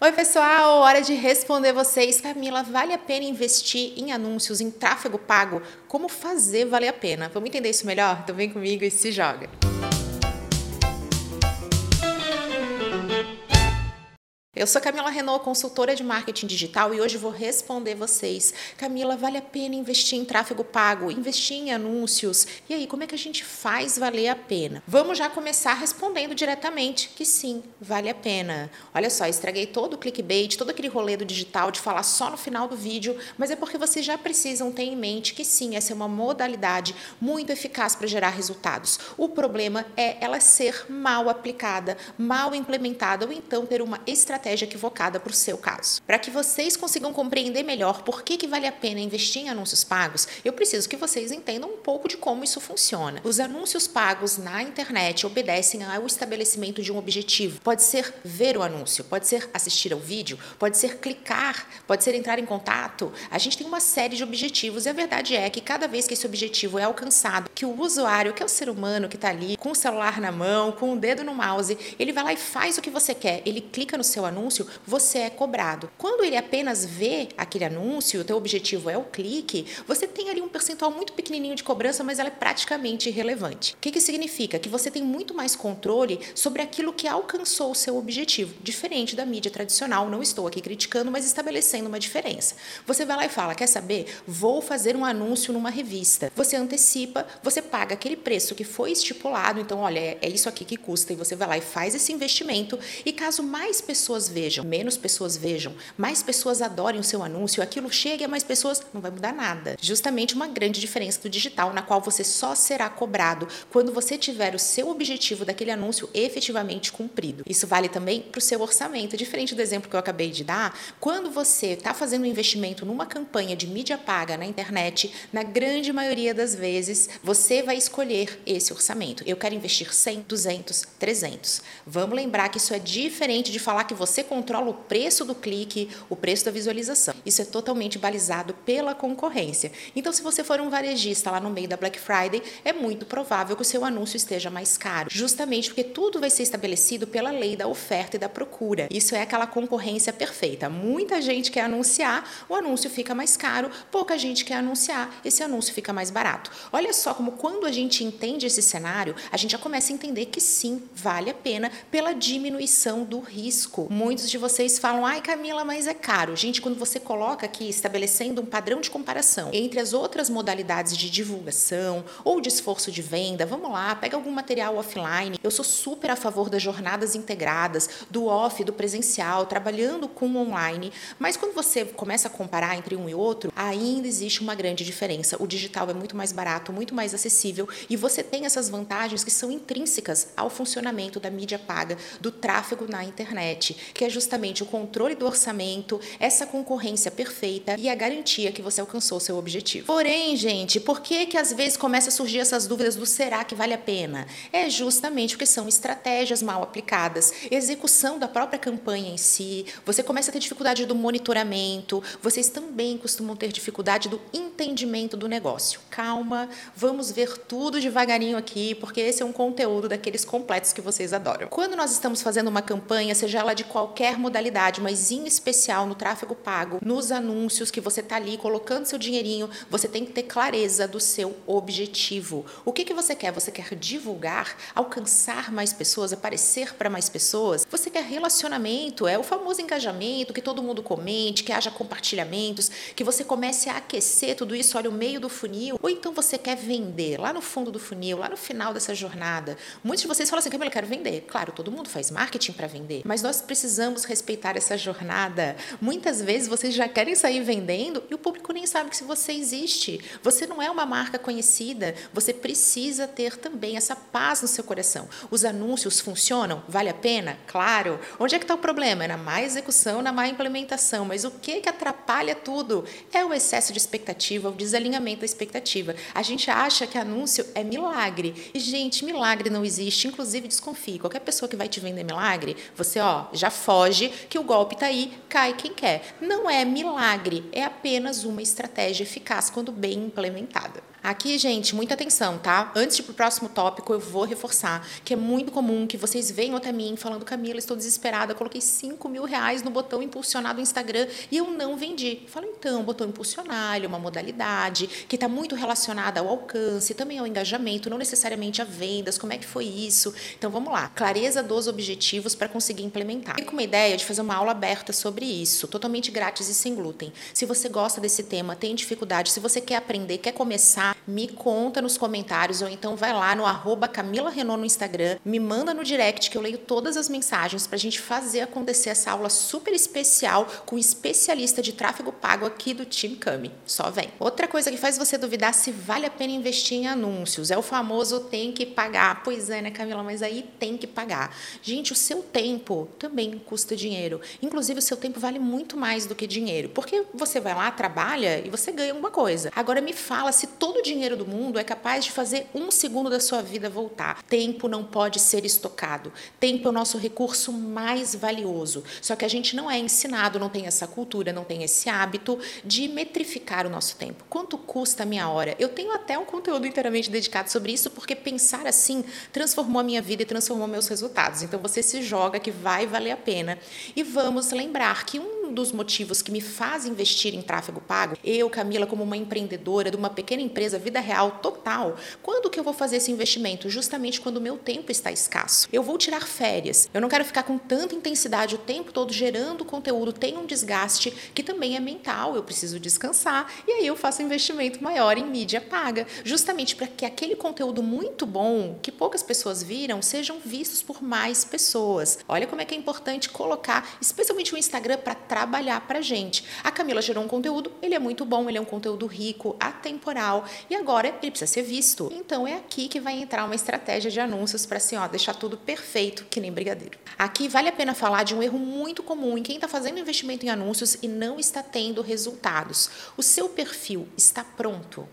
Oi, pessoal, hora de responder vocês. Camila, vale a pena investir em anúncios, em tráfego pago? Como fazer valer a pena? Vamos entender isso melhor? Então vem comigo e se joga. Eu sou Camila Renault, consultora de marketing digital e hoje vou responder vocês. Camila, vale a pena investir em tráfego pago, investir em anúncios? E aí, como é que a gente faz valer a pena? Vamos já começar respondendo diretamente que sim, vale a pena. Olha só, estraguei todo o clickbait, todo aquele rolê do digital de falar só no final do vídeo, mas é porque vocês já precisam ter em mente que sim, essa é uma modalidade muito eficaz para gerar resultados. O problema é ela ser mal aplicada, mal implementada ou então ter uma estratégia estratégia equivocada para o seu caso. Para que vocês consigam compreender melhor por que, que vale a pena investir em anúncios pagos, eu preciso que vocês entendam um pouco de como isso funciona. Os anúncios pagos na internet obedecem ao estabelecimento de um objetivo. Pode ser ver o anúncio, pode ser assistir ao vídeo, pode ser clicar, pode ser entrar em contato. A gente tem uma série de objetivos e a verdade é que cada vez que esse objetivo é alcançado, que o usuário, que é o ser humano que está ali com o celular na mão, com o dedo no mouse, ele vai lá e faz o que você quer, ele clica no seu anúncio anúncio, você é cobrado. Quando ele apenas vê aquele anúncio, o teu objetivo é o clique, você tem ali um percentual muito pequenininho de cobrança, mas ela é praticamente irrelevante. O que, que significa? Que você tem muito mais controle sobre aquilo que alcançou o seu objetivo, diferente da mídia tradicional. Não estou aqui criticando, mas estabelecendo uma diferença. Você vai lá e fala: quer saber? Vou fazer um anúncio numa revista. Você antecipa, você paga aquele preço que foi estipulado. Então, olha, é, é isso aqui que custa. E você vai lá e faz esse investimento. E caso mais pessoas vejam, menos pessoas vejam, mais pessoas adorem o seu anúncio, aquilo chegue a mais pessoas, não vai mudar nada. Justamente uma grande diferença do digital, na qual você só será cobrado quando você tiver o seu objetivo daquele anúncio efetivamente cumprido. Isso vale também para o seu orçamento. Diferente do exemplo que eu acabei de dar, quando você está fazendo um investimento numa campanha de mídia paga na internet, na grande maioria das vezes, você vai escolher esse orçamento. Eu quero investir 100, 200, 300. Vamos lembrar que isso é diferente de falar que você você controla o preço do clique, o preço da visualização. Isso é totalmente balizado pela concorrência. Então, se você for um varejista lá no meio da Black Friday, é muito provável que o seu anúncio esteja mais caro, justamente porque tudo vai ser estabelecido pela lei da oferta e da procura. Isso é aquela concorrência perfeita. Muita gente quer anunciar, o anúncio fica mais caro, pouca gente quer anunciar, esse anúncio fica mais barato. Olha só como quando a gente entende esse cenário, a gente já começa a entender que sim, vale a pena pela diminuição do risco. Muitos de vocês falam, ai Camila, mas é caro. Gente, quando você coloca aqui estabelecendo um padrão de comparação entre as outras modalidades de divulgação ou de esforço de venda, vamos lá, pega algum material offline. Eu sou super a favor das jornadas integradas, do off, do presencial, trabalhando com online. Mas quando você começa a comparar entre um e outro, ainda existe uma grande diferença. O digital é muito mais barato, muito mais acessível e você tem essas vantagens que são intrínsecas ao funcionamento da mídia paga, do tráfego na internet que é justamente o controle do orçamento, essa concorrência perfeita e a garantia que você alcançou seu objetivo. Porém, gente, por que que às vezes começa a surgir essas dúvidas do será que vale a pena? É justamente porque são estratégias mal aplicadas, execução da própria campanha em si, você começa a ter dificuldade do monitoramento, vocês também costumam ter dificuldade do entendimento do negócio. Calma, vamos ver tudo devagarinho aqui, porque esse é um conteúdo daqueles completos que vocês adoram. Quando nós estamos fazendo uma campanha, seja ela de qualquer modalidade, mas em especial no tráfego pago, nos anúncios que você está ali colocando seu dinheirinho, você tem que ter clareza do seu objetivo. O que, que você quer? Você quer divulgar, alcançar mais pessoas, aparecer para mais pessoas? Você quer relacionamento? É o famoso engajamento, que todo mundo comente, que haja compartilhamentos, que você comece a aquecer tudo isso, olha o meio do funil. Ou então você quer vender lá no fundo do funil, lá no final dessa jornada. Muitos de vocês falam assim, Camila, eu quero vender. Claro, todo mundo faz marketing para vender, mas nós precisamos precisamos respeitar essa jornada. Muitas vezes vocês já querem sair vendendo e o público nem sabe que você existe. Você não é uma marca conhecida. Você precisa ter também essa paz no seu coração. Os anúncios funcionam? Vale a pena? Claro. Onde é que está o problema? É na má execução, na má implementação. Mas o que, que atrapalha tudo? É o excesso de expectativa, o desalinhamento da expectativa. A gente acha que anúncio é milagre. E, gente, milagre não existe. Inclusive, desconfie. Qualquer pessoa que vai te vender milagre, você, ó, já foge que o golpe está aí, cai quem quer. Não é milagre, é apenas uma estratégia eficaz quando bem implementada. Aqui, gente, muita atenção, tá? Antes de ir pro próximo tópico, eu vou reforçar que é muito comum que vocês venham até mim falando, Camila, estou desesperada, coloquei 5 mil reais no botão impulsionar do Instagram e eu não vendi. Eu falo, então, botão impulsionar, ele é uma modalidade que está muito relacionada ao alcance, também ao engajamento, não necessariamente a vendas, como é que foi isso? Então, vamos lá. Clareza dos objetivos para conseguir implementar. Fico com uma ideia de fazer uma aula aberta sobre isso, totalmente grátis e sem glúten. Se você gosta desse tema, tem dificuldade, se você quer aprender, quer começar, me conta nos comentários ou então vai lá no arroba Camila Renault no Instagram, me manda no direct que eu leio todas as mensagens para a gente fazer acontecer essa aula super especial com um especialista de tráfego pago aqui do time Cami. Só vem. Outra coisa que faz você duvidar se vale a pena investir em anúncios é o famoso tem que pagar. Pois é, né, Camila? Mas aí tem que pagar. Gente, o seu tempo também custa dinheiro. Inclusive, o seu tempo vale muito mais do que dinheiro. Porque você vai lá, trabalha e você ganha alguma coisa. Agora me fala se todo o dinheiro do mundo é capaz de fazer um segundo da sua vida voltar. Tempo não pode ser estocado. Tempo é o nosso recurso mais valioso. Só que a gente não é ensinado, não tem essa cultura, não tem esse hábito de metrificar o nosso tempo. Quanto custa a minha hora? Eu tenho até um conteúdo inteiramente dedicado sobre isso, porque pensar assim transformou a minha vida e transformou meus resultados. Então você se joga que vai valer a pena. E vamos lembrar que um um dos motivos que me faz investir em tráfego pago, eu, Camila, como uma empreendedora de uma pequena empresa, vida real total, quando que eu vou fazer esse investimento? Justamente quando o meu tempo está escasso. Eu vou tirar férias. Eu não quero ficar com tanta intensidade o tempo todo gerando conteúdo, tem um desgaste que também é mental, eu preciso descansar, e aí eu faço um investimento maior em mídia paga, justamente para que aquele conteúdo muito bom, que poucas pessoas viram, sejam vistos por mais pessoas. Olha como é que é importante colocar, especialmente o Instagram, para trabalhar para gente. A Camila gerou um conteúdo, ele é muito bom, ele é um conteúdo rico, atemporal e agora ele precisa ser visto. Então é aqui que vai entrar uma estratégia de anúncios para assim, ó, deixar tudo perfeito, que nem brigadeiro. Aqui vale a pena falar de um erro muito comum em quem está fazendo investimento em anúncios e não está tendo resultados. O seu perfil está pronto?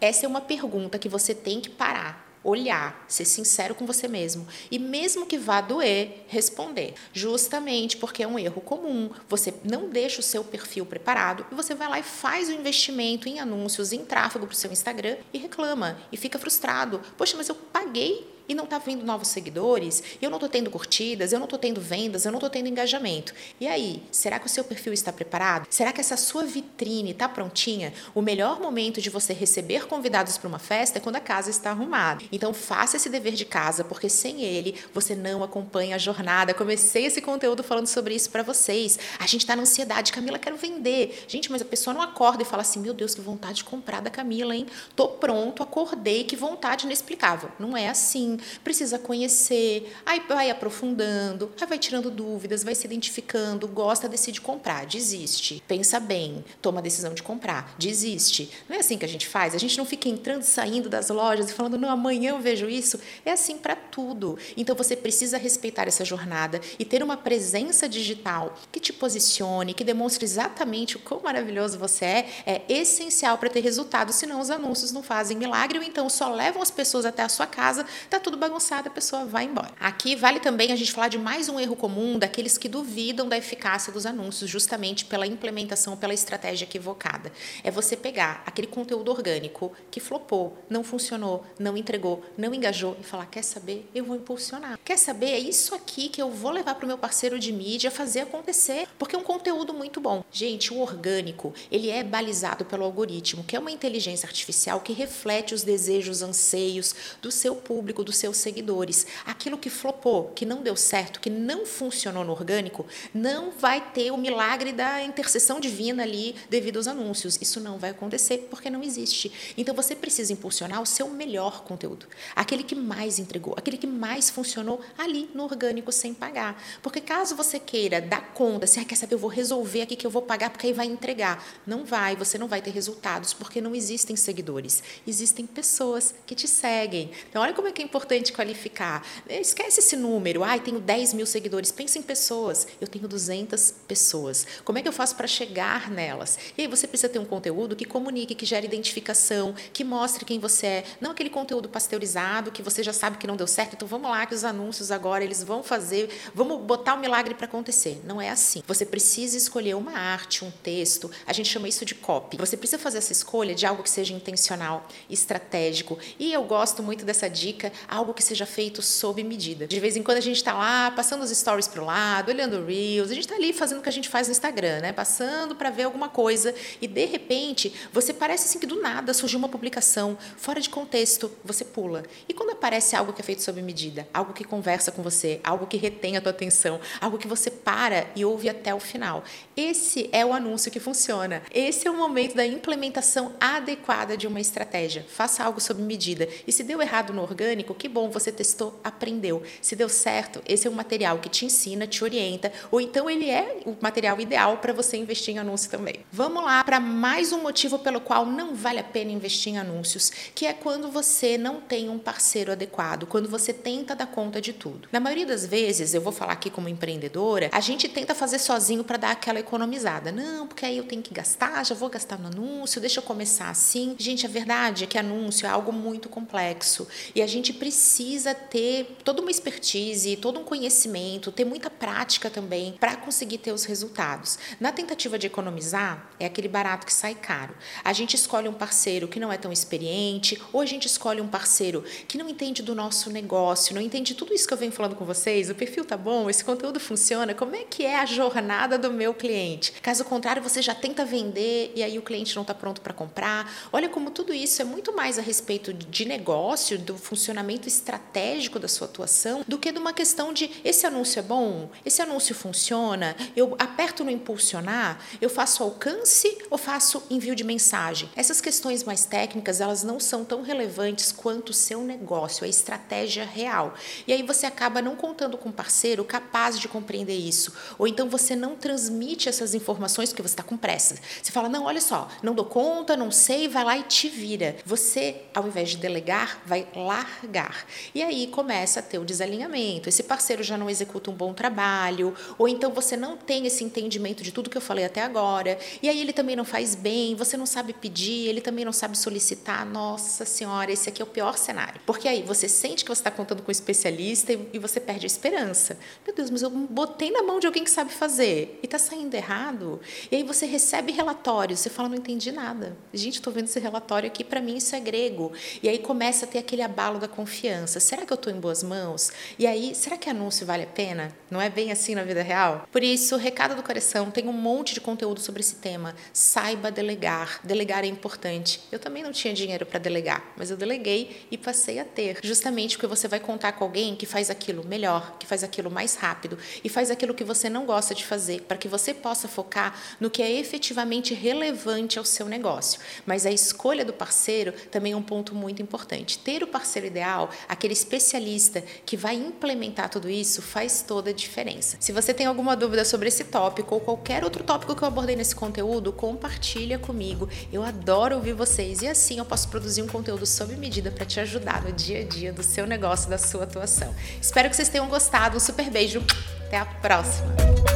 Essa é uma pergunta que você tem que parar olhar, ser sincero com você mesmo e mesmo que vá doer, responder. Justamente porque é um erro comum. Você não deixa o seu perfil preparado e você vai lá e faz o investimento em anúncios, em tráfego para o seu Instagram e reclama e fica frustrado. Poxa, mas eu paguei e não está vindo novos seguidores, eu não estou tendo curtidas, eu não estou tendo vendas, eu não estou tendo engajamento. E aí, será que o seu perfil está preparado? Será que essa sua vitrine está prontinha? O melhor momento de você receber convidados para uma festa é quando a casa está arrumada. Então faça esse dever de casa, porque sem ele você não acompanha a jornada. Comecei esse conteúdo falando sobre isso para vocês. A gente está na ansiedade, Camila, quero vender. Gente, mas a pessoa não acorda e fala assim: meu Deus, que vontade de comprar da Camila, hein? Tô pronto, acordei, que vontade inexplicável. Não é assim precisa conhecer, aí vai aprofundando, aí vai tirando dúvidas, vai se identificando, gosta, decide comprar, desiste. Pensa bem, toma a decisão de comprar, desiste. Não é assim que a gente faz? A gente não fica entrando e saindo das lojas e falando, não, amanhã eu vejo isso. É assim para tudo. Então você precisa respeitar essa jornada e ter uma presença digital que te posicione, que demonstre exatamente o quão maravilhoso você é, é essencial para ter resultado, senão os anúncios não fazem milagre ou então só levam as pessoas até a sua casa, tá tudo bagunçado, a pessoa vai embora. Aqui vale também a gente falar de mais um erro comum daqueles que duvidam da eficácia dos anúncios, justamente pela implementação, pela estratégia equivocada. É você pegar aquele conteúdo orgânico que flopou, não funcionou, não entregou, não engajou e falar: quer saber? Eu vou impulsionar. Quer saber? É isso aqui que eu vou levar para o meu parceiro de mídia fazer acontecer, porque um conteúdo muito bom. Gente, o orgânico, ele é balizado pelo algoritmo, que é uma inteligência artificial que reflete os desejos, anseios do seu público, dos seus seguidores. Aquilo que flopou, que não deu certo, que não funcionou no orgânico, não vai ter o milagre da intercessão divina ali devido aos anúncios. Isso não vai acontecer porque não existe. Então você precisa impulsionar o seu melhor conteúdo, aquele que mais entregou, aquele que mais funcionou ali no orgânico sem pagar. Porque caso você queira dar conta, se ah, quer saber, eu vou resolver aqui que eu vou pagar porque aí vai entregar. Não vai, você não vai ter resultados porque não existem seguidores. Existem pessoas que te seguem. Então olha como é que é importante qualificar. Esquece esse número. Ai, tenho 10 mil seguidores. Pensa em pessoas. Eu tenho 200 pessoas. Como é que eu faço para chegar nelas? E aí você precisa ter um conteúdo que comunique, que gere identificação, que mostre quem você é. Não aquele conteúdo pasteurizado que você já sabe que não deu certo. Então vamos lá que os anúncios agora eles vão fazer, vamos botar o milagre para acontecer. Não é assim. Você precisa escolher uma arte, um texto. A gente chama isso de copy. Você precisa fazer essa escolha de algo que seja intencional, estratégico. E eu gosto muito dessa dica, algo que seja feito sob medida. De vez em quando a gente está lá, passando os stories para o lado, olhando reels, a gente está ali fazendo o que a gente faz no Instagram, né? Passando para ver alguma coisa e de repente você parece assim que do nada surgiu uma publicação fora de contexto, você pula. E quando aparece algo que é feito sob medida, algo que conversa com você, algo que retém a tua atenção, algo que você para e ouve até o final. Esse é o anúncio que funciona. Esse é o momento da implementação adequada de uma estratégia. Faça algo sob medida. E se deu errado no orgânico, que bom, você testou, aprendeu. Se deu certo, esse é um material que te ensina, te orienta, ou então ele é o material ideal para você investir em anúncio também. Vamos lá para mais um motivo pelo qual não vale a pena investir em anúncios, que é quando você não tem um parceiro adequado, quando você tenta dar conta de tudo. Na maioria das vezes, eu vou falar aqui como empreendedora, a gente tenta fazer sozinho para dar aquela economizada. Não, porque aí eu tenho que gastar, já vou gastar no anúncio, deixa eu começar assim. Gente, a verdade é que anúncio é algo muito complexo e a gente precisa ter toda uma expertise, todo um conhecimento, ter muita prática também para conseguir ter os resultados. Na tentativa de economizar, é aquele barato que sai caro. A gente escolhe um parceiro que não é tão experiente, ou a gente escolhe um parceiro que não entende do nosso negócio, não entende tudo isso que eu venho falando com vocês. O perfil tá bom, esse conteúdo funciona, como é que é a jornada do meu cliente? Caso contrário, você já tenta vender e aí o cliente não está pronto para comprar. Olha como tudo isso é muito mais a respeito de negócio, do funcionamento estratégico da sua atuação, do que de uma questão de esse anúncio é bom, esse anúncio funciona, eu aperto no impulsionar, eu faço alcance ou faço envio de mensagem. Essas questões mais técnicas, elas não são tão relevantes quanto o seu negócio, a estratégia real. E aí você acaba não contando com um parceiro capaz de compreender isso, ou então você não transmite essas informações porque você está com pressa. Você fala: "Não, olha só, não dou conta, não sei", vai lá e te vira. Você, ao invés de delegar, vai largar. E aí começa a ter o desalinhamento. Esse parceiro já não executa um bom trabalho, ou então você não tem esse entendimento de tudo que eu falei até agora, e aí ele também não faz bem, você não sabe pedir, ele também não sabe solicitar. Nossa Senhora, esse aqui é o pior cenário. Porque aí você sente que você está contando com um especialista e, você perde a esperança. Meu Deus, mas eu botei na mão de alguém que sabe fazer e está saindo errado. E aí você recebe relatórios, você fala, não entendi nada. Gente, estou vendo esse relatório aqui, para mim isso é grego. E aí começa a ter aquele abalo da confiança. Será que eu estou em boas mãos? E aí, será que anúncio vale a pena? Não é bem assim na vida real? Por isso, recado do coração, tem um monte de conteúdo sobre esse tema. Saiba delegar. Delegar é importante. Eu também não tinha dinheiro para delegar, mas eu deleguei e passei a ter. Justamente porque você vai contar com alguém que faz aquilo melhor, que faz aquilo mais rápido e faz aquilo que você não gosta de fazer, para que você possa focar no que é efetivamente relevante ao seu negócio. Mas a escolha do parceiro também é um ponto muito importante. Ter o parceiro ideal, aquele especialista que vai implementar tudo isso, faz toda a diferença. Se você tem alguma dúvida sobre esse tópico ou qualquer outro tópico que eu abordei nesse conteúdo, compartilha comigo. Eu adoro ouvir vocês e assim eu posso produzir um conteúdo sob medida para te ajudar no dia a dia do seu negócio, da sua atuação. Espero que vocês tenham gostado. Um super beijo. Até a próxima.